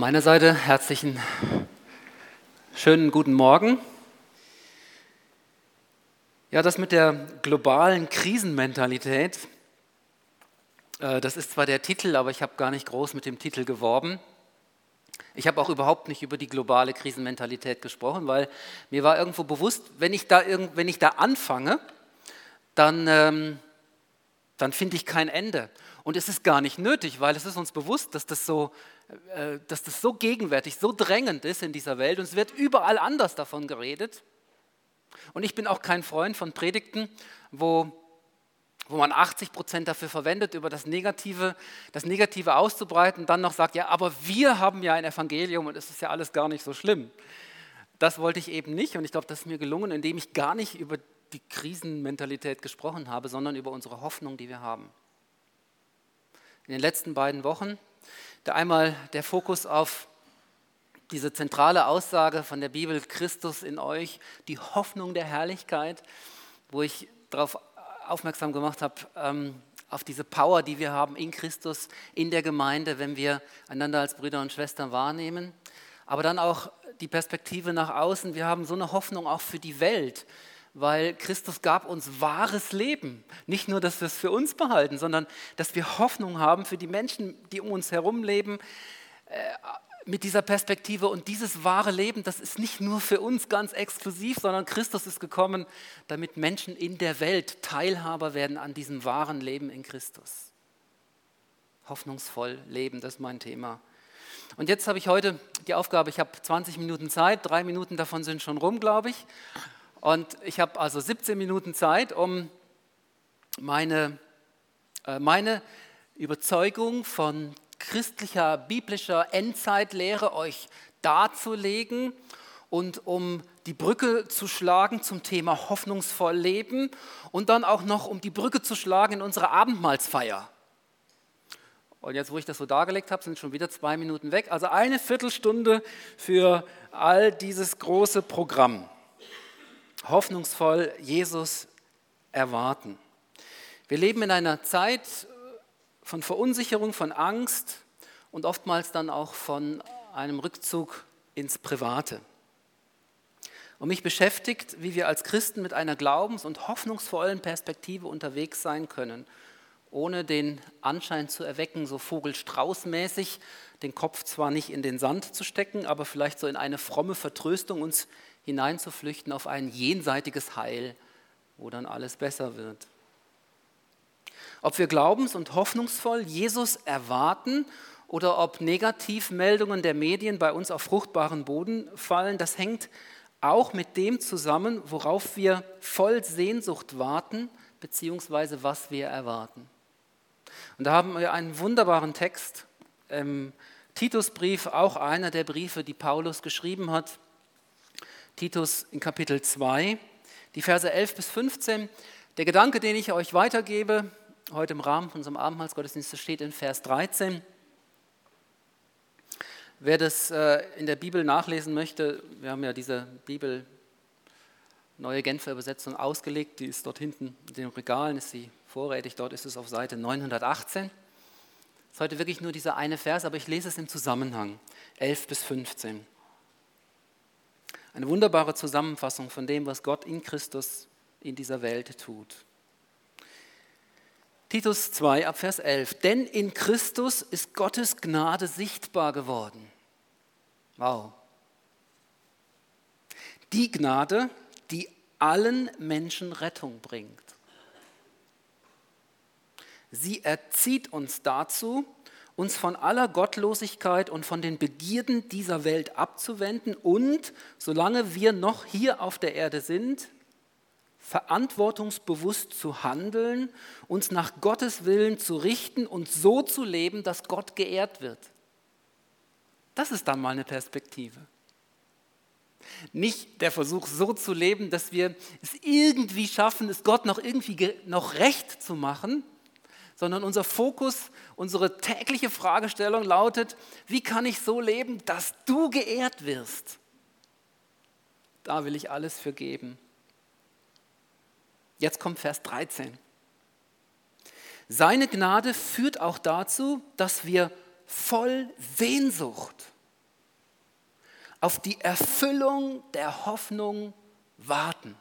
von meiner Seite herzlichen schönen guten Morgen. Ja, das mit der globalen Krisenmentalität, äh, das ist zwar der Titel, aber ich habe gar nicht groß mit dem Titel geworben. Ich habe auch überhaupt nicht über die globale Krisenmentalität gesprochen, weil mir war irgendwo bewusst, wenn ich da, wenn ich da anfange, dann, ähm, dann finde ich kein Ende. Und es ist gar nicht nötig, weil es ist uns bewusst, dass das, so, äh, dass das so gegenwärtig, so drängend ist in dieser Welt und es wird überall anders davon geredet. Und ich bin auch kein Freund von Predigten, wo, wo man 80 Prozent dafür verwendet, über das Negative, das Negative auszubreiten dann noch sagt, ja, aber wir haben ja ein Evangelium und es ist ja alles gar nicht so schlimm. Das wollte ich eben nicht und ich glaube, das ist mir gelungen, indem ich gar nicht über die Krisenmentalität gesprochen habe, sondern über unsere Hoffnung, die wir haben in den letzten beiden Wochen. Da einmal der Fokus auf diese zentrale Aussage von der Bibel, Christus in euch, die Hoffnung der Herrlichkeit, wo ich darauf aufmerksam gemacht habe, ähm, auf diese Power, die wir haben in Christus, in der Gemeinde, wenn wir einander als Brüder und Schwestern wahrnehmen. Aber dann auch die Perspektive nach außen. Wir haben so eine Hoffnung auch für die Welt weil Christus gab uns wahres Leben. Nicht nur, dass wir es für uns behalten, sondern dass wir Hoffnung haben für die Menschen, die um uns herum leben, äh, mit dieser Perspektive. Und dieses wahre Leben, das ist nicht nur für uns ganz exklusiv, sondern Christus ist gekommen, damit Menschen in der Welt Teilhaber werden an diesem wahren Leben in Christus. Hoffnungsvoll leben, das ist mein Thema. Und jetzt habe ich heute die Aufgabe, ich habe 20 Minuten Zeit, drei Minuten davon sind schon rum, glaube ich. Und ich habe also 17 Minuten Zeit, um meine, äh, meine Überzeugung von christlicher, biblischer Endzeitlehre euch darzulegen und um die Brücke zu schlagen zum Thema hoffnungsvoll leben und dann auch noch um die Brücke zu schlagen in unsere Abendmahlsfeier. Und jetzt, wo ich das so dargelegt habe, sind schon wieder zwei Minuten weg. Also eine Viertelstunde für all dieses große Programm hoffnungsvoll Jesus erwarten. Wir leben in einer Zeit von Verunsicherung, von Angst und oftmals dann auch von einem Rückzug ins Private. Und mich beschäftigt, wie wir als Christen mit einer glaubens- und hoffnungsvollen Perspektive unterwegs sein können, ohne den Anschein zu erwecken, so Vogelstrauß-mäßig, den Kopf zwar nicht in den Sand zu stecken, aber vielleicht so in eine fromme Vertröstung uns hineinzuflüchten auf ein jenseitiges Heil, wo dann alles besser wird. Ob wir glaubens- und hoffnungsvoll Jesus erwarten oder ob Negativmeldungen der Medien bei uns auf fruchtbaren Boden fallen, das hängt auch mit dem zusammen, worauf wir voll Sehnsucht warten, beziehungsweise was wir erwarten. Und da haben wir einen wunderbaren Text im Titusbrief, auch einer der Briefe, die Paulus geschrieben hat. Titus in Kapitel 2, die Verse 11 bis 15. Der Gedanke, den ich euch weitergebe, heute im Rahmen von unserem Abendmahlsgottesdienst, steht in Vers 13. Wer das äh, in der Bibel nachlesen möchte, wir haben ja diese Bibel, neue Genfer Übersetzung ausgelegt, die ist dort hinten in den Regalen, ist sie vorrätig, dort ist es auf Seite 918. Es ist heute wirklich nur dieser eine Vers, aber ich lese es im Zusammenhang, 11 bis 15. Eine wunderbare Zusammenfassung von dem, was Gott in Christus in dieser Welt tut. Titus 2 ab Vers 11. Denn in Christus ist Gottes Gnade sichtbar geworden. Wow. Die Gnade, die allen Menschen Rettung bringt. Sie erzieht uns dazu, uns von aller Gottlosigkeit und von den Begierden dieser Welt abzuwenden und, solange wir noch hier auf der Erde sind, verantwortungsbewusst zu handeln, uns nach Gottes Willen zu richten und so zu leben, dass Gott geehrt wird. Das ist dann mal eine Perspektive. Nicht der Versuch, so zu leben, dass wir es irgendwie schaffen, es Gott noch irgendwie noch recht zu machen, sondern unser Fokus, unsere tägliche Fragestellung lautet, wie kann ich so leben, dass du geehrt wirst? Da will ich alles für geben. Jetzt kommt Vers 13. Seine Gnade führt auch dazu, dass wir voll Sehnsucht auf die Erfüllung der Hoffnung warten.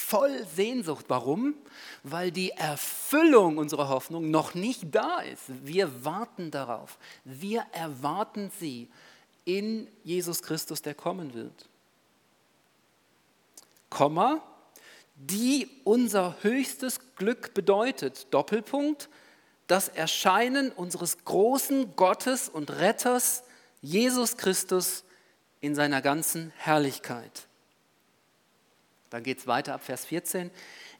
Voll Sehnsucht. Warum? Weil die Erfüllung unserer Hoffnung noch nicht da ist. Wir warten darauf. Wir erwarten sie in Jesus Christus, der kommen wird. Komma, die unser höchstes Glück bedeutet. Doppelpunkt, das Erscheinen unseres großen Gottes und Retters Jesus Christus in seiner ganzen Herrlichkeit. Dann geht es weiter ab Vers 14.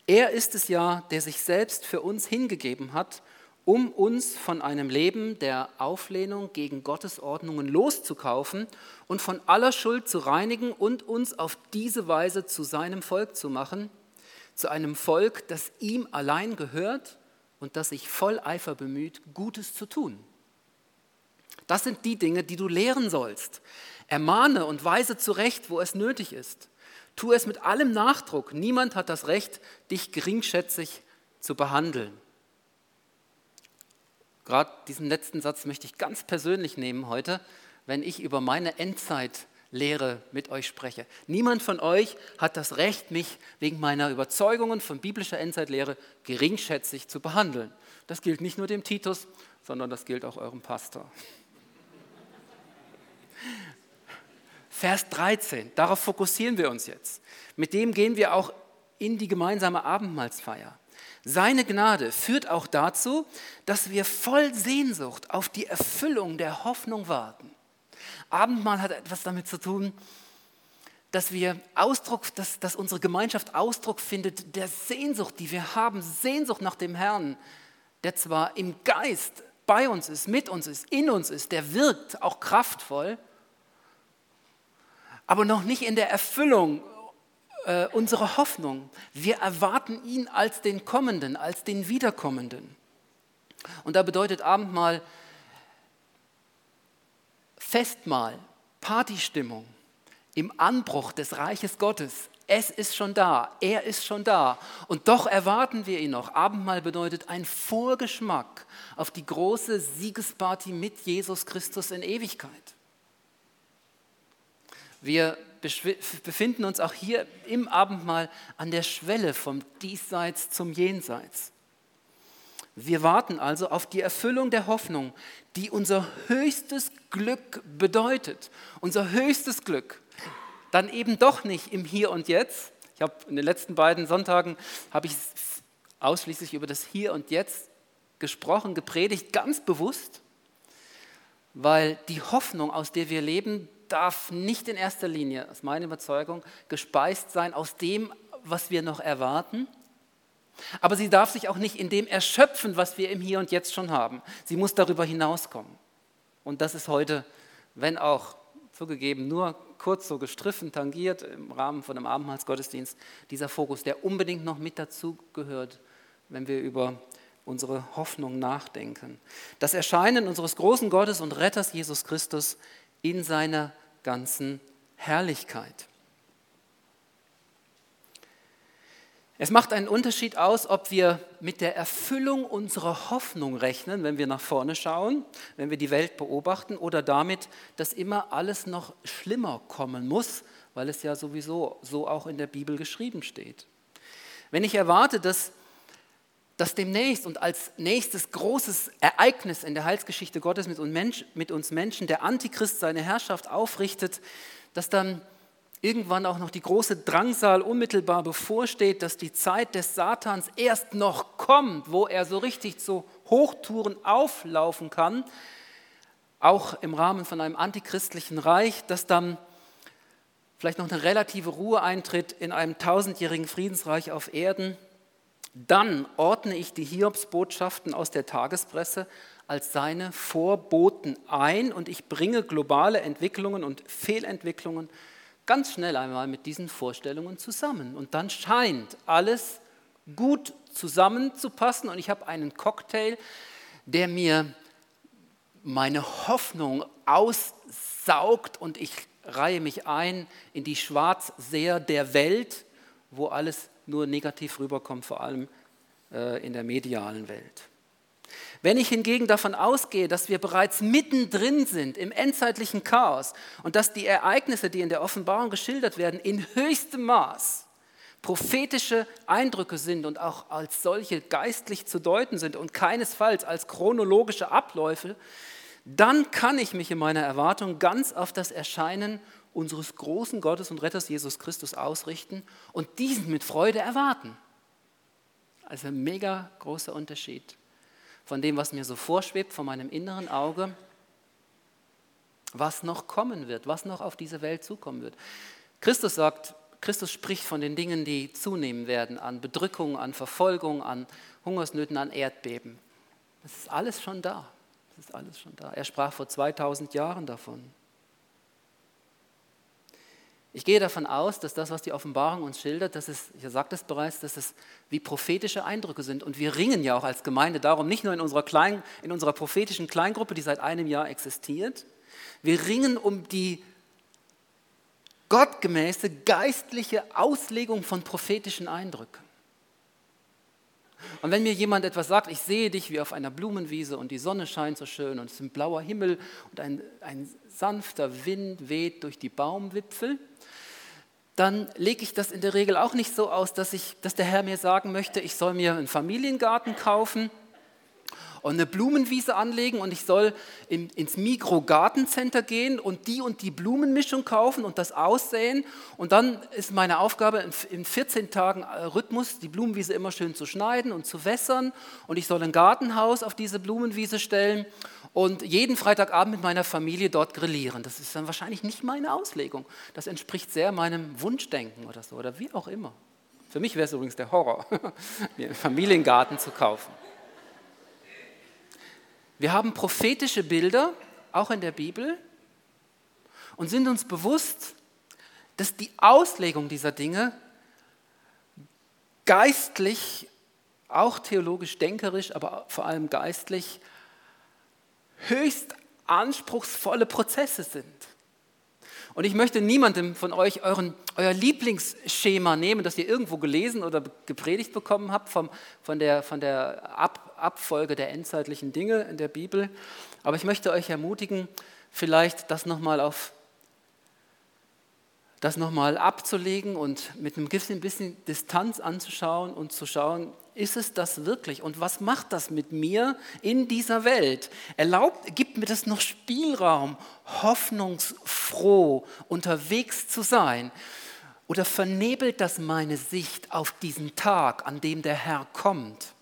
Er ist es ja, der sich selbst für uns hingegeben hat, um uns von einem Leben der Auflehnung gegen Gottes Ordnungen loszukaufen und von aller Schuld zu reinigen und uns auf diese Weise zu seinem Volk zu machen, zu einem Volk, das ihm allein gehört und das sich voll Eifer bemüht, Gutes zu tun. Das sind die Dinge, die du lehren sollst. Ermahne und weise zurecht, wo es nötig ist. Tu es mit allem Nachdruck. Niemand hat das Recht, dich geringschätzig zu behandeln. Gerade diesen letzten Satz möchte ich ganz persönlich nehmen heute, wenn ich über meine Endzeitlehre mit euch spreche. Niemand von euch hat das Recht, mich wegen meiner Überzeugungen von biblischer Endzeitlehre geringschätzig zu behandeln. Das gilt nicht nur dem Titus, sondern das gilt auch eurem Pastor. Vers 13, darauf fokussieren wir uns jetzt. Mit dem gehen wir auch in die gemeinsame Abendmahlsfeier. Seine Gnade führt auch dazu, dass wir voll Sehnsucht auf die Erfüllung der Hoffnung warten. Abendmahl hat etwas damit zu tun, dass wir Ausdruck, dass, dass unsere Gemeinschaft Ausdruck findet der Sehnsucht, die wir haben, Sehnsucht nach dem Herrn, der zwar im Geist bei uns ist, mit uns ist, in uns ist, der wirkt auch kraftvoll, aber noch nicht in der Erfüllung äh, unserer Hoffnung. Wir erwarten ihn als den Kommenden, als den Wiederkommenden. Und da bedeutet Abendmahl Festmahl, Partystimmung im Anbruch des Reiches Gottes. Es ist schon da, er ist schon da. Und doch erwarten wir ihn noch. Abendmahl bedeutet ein Vorgeschmack auf die große Siegesparty mit Jesus Christus in Ewigkeit. Wir befinden uns auch hier im Abendmahl an der Schwelle vom Diesseits zum Jenseits. Wir warten also auf die Erfüllung der Hoffnung, die unser höchstes Glück bedeutet. Unser höchstes Glück. Dann eben doch nicht im Hier und Jetzt. Ich habe in den letzten beiden Sonntagen habe ich ausschließlich über das Hier und Jetzt gesprochen, gepredigt, ganz bewusst, weil die Hoffnung, aus der wir leben, darf nicht in erster Linie, aus meiner Überzeugung, gespeist sein aus dem, was wir noch erwarten. Aber sie darf sich auch nicht in dem erschöpfen, was wir im Hier und Jetzt schon haben. Sie muss darüber hinauskommen. Und das ist heute, wenn auch zugegeben, nur kurz so gestriffen, tangiert im Rahmen von einem Abendmahlsgottesdienst, dieser Fokus, der unbedingt noch mit dazu gehört, wenn wir über unsere Hoffnung nachdenken. Das Erscheinen unseres großen Gottes und Retters Jesus Christus in seiner ganzen Herrlichkeit. Es macht einen Unterschied aus, ob wir mit der Erfüllung unserer Hoffnung rechnen, wenn wir nach vorne schauen, wenn wir die Welt beobachten, oder damit, dass immer alles noch schlimmer kommen muss, weil es ja sowieso so auch in der Bibel geschrieben steht. Wenn ich erwarte, dass dass demnächst und als nächstes großes Ereignis in der Heilsgeschichte Gottes mit uns Menschen der Antichrist seine Herrschaft aufrichtet, dass dann irgendwann auch noch die große Drangsal unmittelbar bevorsteht, dass die Zeit des Satans erst noch kommt, wo er so richtig zu Hochtouren auflaufen kann, auch im Rahmen von einem antichristlichen Reich, dass dann vielleicht noch eine relative Ruhe eintritt in einem tausendjährigen Friedensreich auf Erden dann ordne ich die Hiobsbotschaften aus der Tagespresse als seine Vorboten ein und ich bringe globale Entwicklungen und Fehlentwicklungen ganz schnell einmal mit diesen Vorstellungen zusammen. Und dann scheint alles gut zusammenzupassen und ich habe einen Cocktail, der mir meine Hoffnung aussaugt und ich reihe mich ein in die Schwarzseher der Welt, wo alles nur negativ rüberkommt, vor allem äh, in der medialen Welt. Wenn ich hingegen davon ausgehe, dass wir bereits mittendrin sind im endzeitlichen Chaos und dass die Ereignisse, die in der Offenbarung geschildert werden, in höchstem Maß prophetische Eindrücke sind und auch als solche geistlich zu deuten sind und keinesfalls als chronologische Abläufe, dann kann ich mich in meiner Erwartung ganz auf das Erscheinen unseres großen Gottes und Retters Jesus Christus ausrichten und diesen mit Freude erwarten. Also ein mega großer Unterschied von dem, was mir so vorschwebt, von meinem inneren Auge, was noch kommen wird, was noch auf diese Welt zukommen wird. Christus sagt, Christus spricht von den Dingen, die zunehmen werden, an Bedrückung, an Verfolgung, an Hungersnöten, an Erdbeben. Das ist alles schon da. Das ist alles schon da. Er sprach vor 2000 Jahren davon. Ich gehe davon aus, dass das, was die Offenbarung uns schildert, dass es, ich sagte es bereits, dass es wie prophetische Eindrücke sind. Und wir ringen ja auch als Gemeinde darum, nicht nur in unserer, Klein, in unserer prophetischen Kleingruppe, die seit einem Jahr existiert, wir ringen um die gottgemäße geistliche Auslegung von prophetischen Eindrücken. Und wenn mir jemand etwas sagt, ich sehe dich wie auf einer Blumenwiese und die Sonne scheint so schön und es ist ein blauer Himmel und ein, ein sanfter Wind weht durch die Baumwipfel, dann lege ich das in der Regel auch nicht so aus, dass, ich, dass der Herr mir sagen möchte, ich soll mir einen Familiengarten kaufen und eine Blumenwiese anlegen und ich soll in, ins Mikro-Gartencenter gehen und die und die Blumenmischung kaufen und das aussäen. Und dann ist meine Aufgabe, in 14 Tagen äh, Rhythmus die Blumenwiese immer schön zu schneiden und zu wässern. Und ich soll ein Gartenhaus auf diese Blumenwiese stellen und jeden Freitagabend mit meiner Familie dort grillieren. Das ist dann wahrscheinlich nicht meine Auslegung. Das entspricht sehr meinem Wunschdenken oder so oder wie auch immer. Für mich wäre es übrigens der Horror, mir einen Familiengarten zu kaufen. Wir haben prophetische Bilder, auch in der Bibel, und sind uns bewusst, dass die Auslegung dieser Dinge geistlich, auch theologisch denkerisch, aber vor allem geistlich, höchst anspruchsvolle Prozesse sind. Und ich möchte niemandem von euch euren, euer Lieblingsschema nehmen, das ihr irgendwo gelesen oder gepredigt bekommen habt vom, von der, von der Ab, Abfolge der endzeitlichen Dinge in der Bibel. Aber ich möchte euch ermutigen, vielleicht das nochmal auf das nochmal abzulegen und mit einem bisschen Distanz anzuschauen und zu schauen, ist es das wirklich und was macht das mit mir in dieser Welt? Erlaubt, gibt mir das noch Spielraum, hoffnungsfroh unterwegs zu sein? Oder vernebelt das meine Sicht auf diesen Tag, an dem der Herr kommt?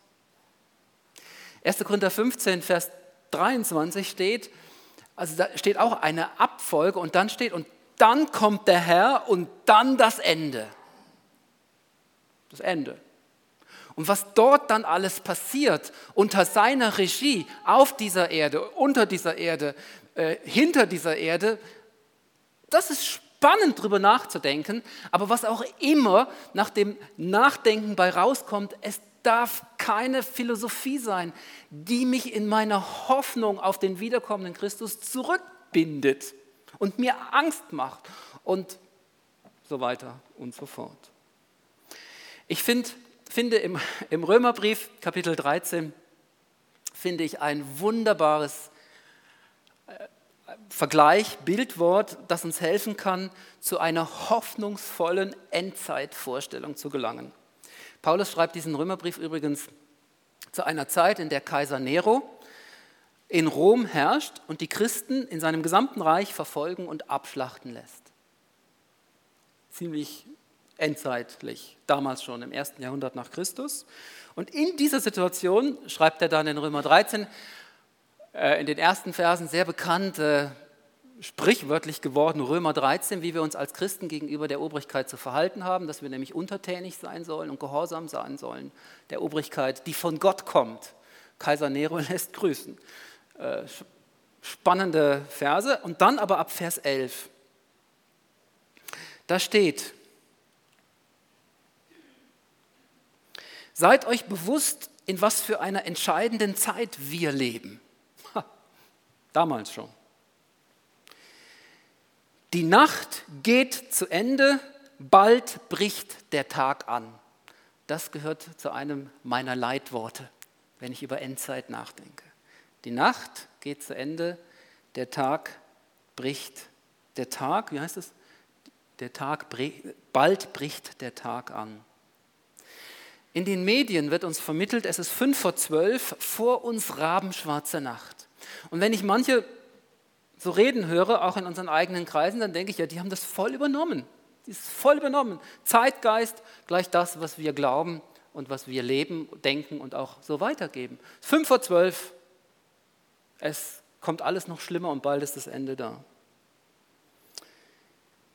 1. Korinther 15, Vers 23 steht, also da steht auch eine Abfolge und dann steht, und dann kommt der Herr und dann das Ende. Das Ende. Und was dort dann alles passiert, unter seiner Regie, auf dieser Erde, unter dieser Erde, äh, hinter dieser Erde, das ist spannend darüber nachzudenken. Aber was auch immer nach dem Nachdenken bei rauskommt, es darf keine Philosophie sein, die mich in meiner Hoffnung auf den wiederkommenden Christus zurückbindet und mir Angst macht und so weiter und so fort. Ich find, finde im, im Römerbrief Kapitel 13 finde ich ein wunderbares äh, Vergleich, Bildwort, das uns helfen kann, zu einer hoffnungsvollen Endzeitvorstellung zu gelangen. Paulus schreibt diesen Römerbrief übrigens zu einer Zeit, in der Kaiser Nero in Rom herrscht und die Christen in seinem gesamten Reich verfolgen und abschlachten lässt. Ziemlich endzeitlich, damals schon im ersten Jahrhundert nach Christus. Und in dieser Situation schreibt er dann in Römer 13, äh, in den ersten Versen sehr bekannt, äh, sprichwörtlich geworden, Römer 13, wie wir uns als Christen gegenüber der Obrigkeit zu verhalten haben, dass wir nämlich untertänig sein sollen und gehorsam sein sollen der Obrigkeit, die von Gott kommt. Kaiser Nero lässt grüßen. Äh, spannende Verse. Und dann aber ab Vers 11. Da steht, seid euch bewusst, in was für einer entscheidenden Zeit wir leben. Damals schon. Die Nacht geht zu Ende, bald bricht der Tag an. Das gehört zu einem meiner Leitworte. wenn ich über Endzeit nachdenke. Die Nacht geht zu Ende, der Tag bricht. Der Tag, wie heißt es? Der Tag, bald bricht der Tag an. In den Medien wird uns vermittelt, es ist fünf vor zwölf, vor uns rabenschwarze Nacht. Und wenn ich manche so reden höre, auch in unseren eigenen Kreisen, dann denke ich, ja, die haben das voll übernommen. Die ist voll übernommen. Zeitgeist gleich das, was wir glauben und was wir leben, denken und auch so weitergeben. Fünf vor zwölf, es kommt alles noch schlimmer und bald ist das Ende da.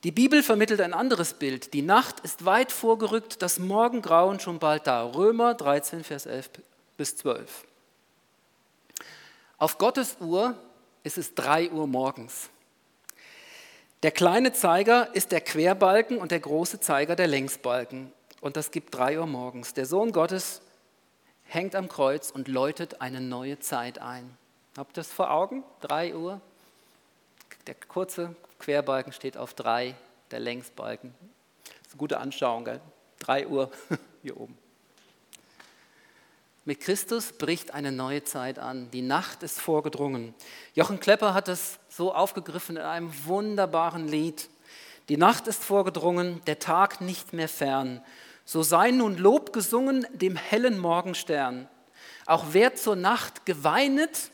Die Bibel vermittelt ein anderes Bild. Die Nacht ist weit vorgerückt, das Morgengrauen schon bald da. Römer 13, Vers 11 bis 12. Auf Gottes Uhr ist es 3 Uhr morgens. Der kleine Zeiger ist der Querbalken und der große Zeiger der Längsbalken. Und das gibt 3 Uhr morgens. Der Sohn Gottes hängt am Kreuz und läutet eine neue Zeit ein. Habt ihr das vor Augen? 3 Uhr. Der kurze Querbalken steht auf 3, der Längsbalken. Das ist eine gute Anschauung, gell? 3 Uhr hier oben. Mit Christus bricht eine neue Zeit an. Die Nacht ist vorgedrungen. Jochen Klepper hat es so aufgegriffen in einem wunderbaren Lied. Die Nacht ist vorgedrungen, der Tag nicht mehr fern. So sei nun Lob gesungen dem hellen Morgenstern. Auch wer zur Nacht geweinet,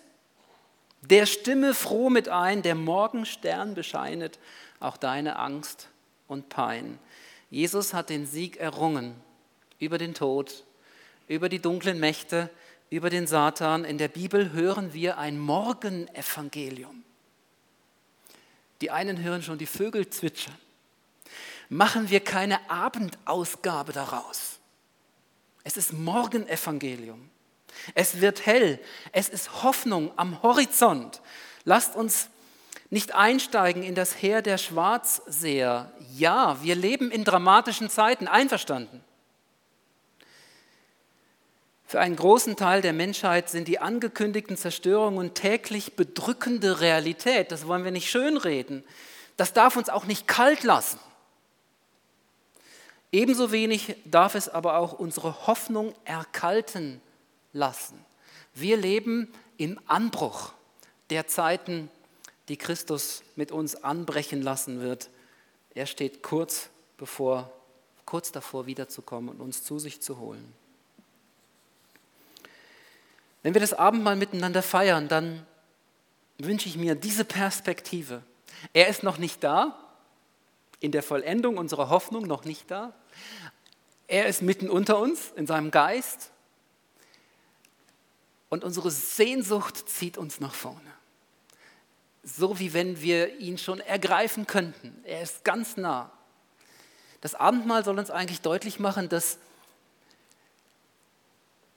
der stimme froh mit ein, der Morgenstern bescheinet auch deine Angst und Pein. Jesus hat den Sieg errungen über den Tod, über die dunklen Mächte, über den Satan. In der Bibel hören wir ein Morgenevangelium. Die einen hören schon die Vögel zwitschern. Machen wir keine Abendausgabe daraus. Es ist Morgenevangelium. Es wird hell. Es ist Hoffnung am Horizont. Lasst uns nicht einsteigen in das Heer der Schwarzseher. Ja, wir leben in dramatischen Zeiten, einverstanden. Für einen großen Teil der Menschheit sind die angekündigten Zerstörungen täglich bedrückende Realität. Das wollen wir nicht schönreden. Das darf uns auch nicht kalt lassen. Ebenso wenig darf es aber auch unsere Hoffnung erkalten lassen. Wir leben im Anbruch der Zeiten, die Christus mit uns anbrechen lassen wird. Er steht kurz bevor, kurz davor wiederzukommen und uns zu sich zu holen. Wenn wir das Abendmahl miteinander feiern, dann wünsche ich mir diese Perspektive. Er ist noch nicht da, in der Vollendung unserer Hoffnung noch nicht da. Er ist mitten unter uns in seinem Geist und unsere Sehnsucht zieht uns nach vorne. So wie wenn wir ihn schon ergreifen könnten. Er ist ganz nah. Das Abendmahl soll uns eigentlich deutlich machen, dass,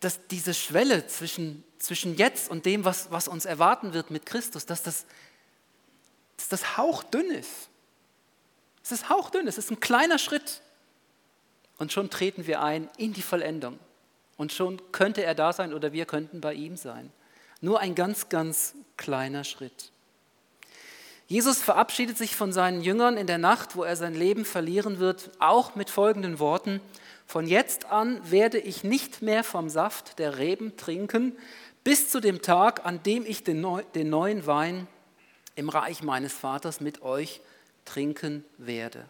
dass diese Schwelle zwischen, zwischen jetzt und dem, was, was uns erwarten wird mit Christus, dass das, dass das hauchdünn ist. Es ist hauchdünn, es ist ein kleiner Schritt. Und schon treten wir ein in die Vollendung. Und schon könnte er da sein oder wir könnten bei ihm sein. Nur ein ganz, ganz kleiner Schritt. Jesus verabschiedet sich von seinen Jüngern in der Nacht, wo er sein Leben verlieren wird, auch mit folgenden Worten. Von jetzt an werde ich nicht mehr vom Saft der Reben trinken, bis zu dem Tag, an dem ich den, neuen Wein im Reich meines Vaters mit euch trinken werde.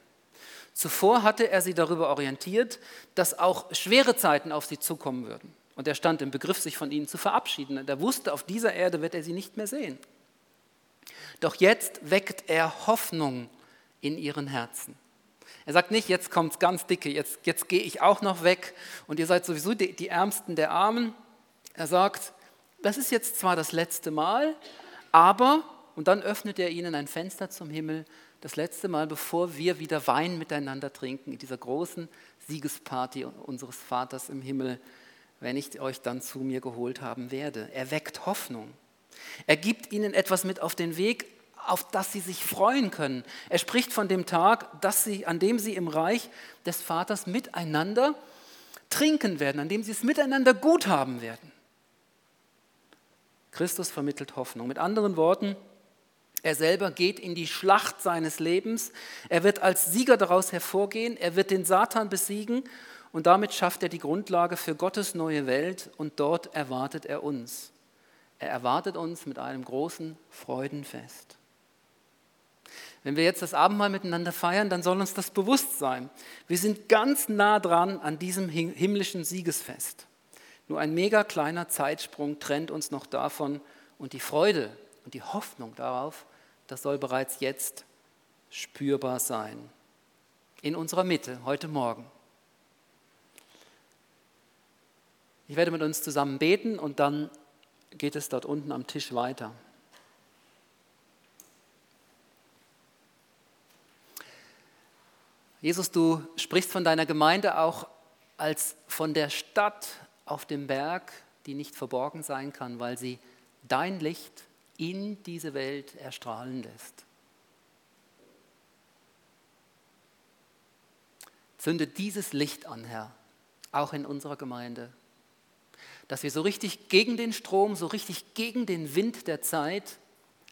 Zuvor hatte er sie darüber orientiert, dass auch schwere Zeiten auf sie zukommen würden. Und er stand im Begriff, sich von ihnen zu verabschieden. Und er wusste, auf dieser Erde wird er sie nicht mehr sehen. Doch jetzt weckt er Hoffnung in ihren Herzen. Er sagt nicht, jetzt kommt es ganz dicke, jetzt, jetzt gehe ich auch noch weg und ihr seid sowieso die, die Ärmsten der Armen. Er sagt, das ist jetzt zwar das letzte Mal, aber, und dann öffnet er ihnen ein Fenster zum Himmel das letzte Mal, bevor wir wieder Wein miteinander trinken, in dieser großen Siegesparty unseres Vaters im Himmel, wenn ich euch dann zu mir geholt haben werde. Er weckt Hoffnung. Er gibt ihnen etwas mit auf den Weg, auf das sie sich freuen können. Er spricht von dem Tag, dass sie, an dem sie im Reich des Vaters miteinander trinken werden, an dem sie es miteinander gut haben werden. Christus vermittelt Hoffnung. Mit anderen Worten, er selber geht in die Schlacht seines Lebens. Er wird als Sieger daraus hervorgehen. Er wird den Satan besiegen Und damit schafft er die Grundlage für Gottes neue Welt und dort erwartet er uns. Er erwartet uns mit einem großen Freudenfest. Wenn wir jetzt das Abendmahl miteinander feiern, dann soll uns das bewusst sein. Wir sind ganz nah dran an diesem himmlischen Siegesfest. Nur ein mega kleiner Zeitsprung trennt uns noch davon und die Freude und die Hoffnung darauf, das soll bereits jetzt spürbar sein. In unserer Mitte, heute Morgen. Ich werde mit uns zusammen beten und dann geht es dort unten am Tisch weiter. Jesus, du sprichst von deiner Gemeinde auch als von der Stadt auf dem Berg, die nicht verborgen sein kann, weil sie dein Licht in diese Welt erstrahlen lässt. Zünde dieses Licht an, Herr, auch in unserer Gemeinde, dass wir so richtig gegen den Strom, so richtig gegen den Wind der Zeit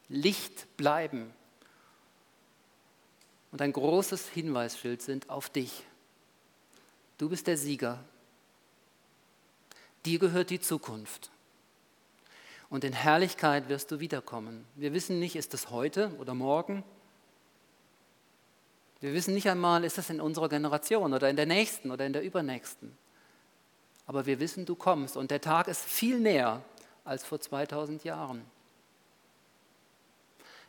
Licht bleiben und ein großes Hinweisschild sind auf dich. Du bist der Sieger. Dir gehört die Zukunft. Und in Herrlichkeit wirst du wiederkommen. Wir wissen nicht, ist das heute oder morgen? Wir wissen nicht einmal, ist das in unserer Generation oder in der nächsten oder in der übernächsten. Aber wir wissen, du kommst und der Tag ist viel näher als vor 2000 Jahren.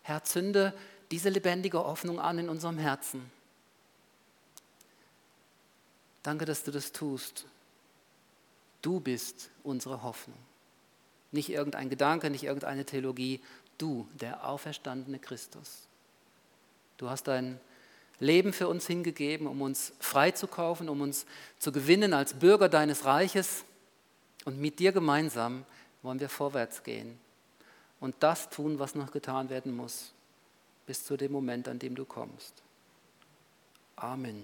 Herr, zünde diese lebendige Hoffnung an in unserem Herzen. Danke, dass du das tust. Du bist unsere Hoffnung. Nicht irgendein Gedanke, nicht irgendeine Theologie. Du, der auferstandene Christus. Du hast dein Leben für uns hingegeben, um uns freizukaufen, um uns zu gewinnen als Bürger deines Reiches. Und mit dir gemeinsam wollen wir vorwärts gehen und das tun, was noch getan werden muss bis zu dem Moment, an dem du kommst. Amen.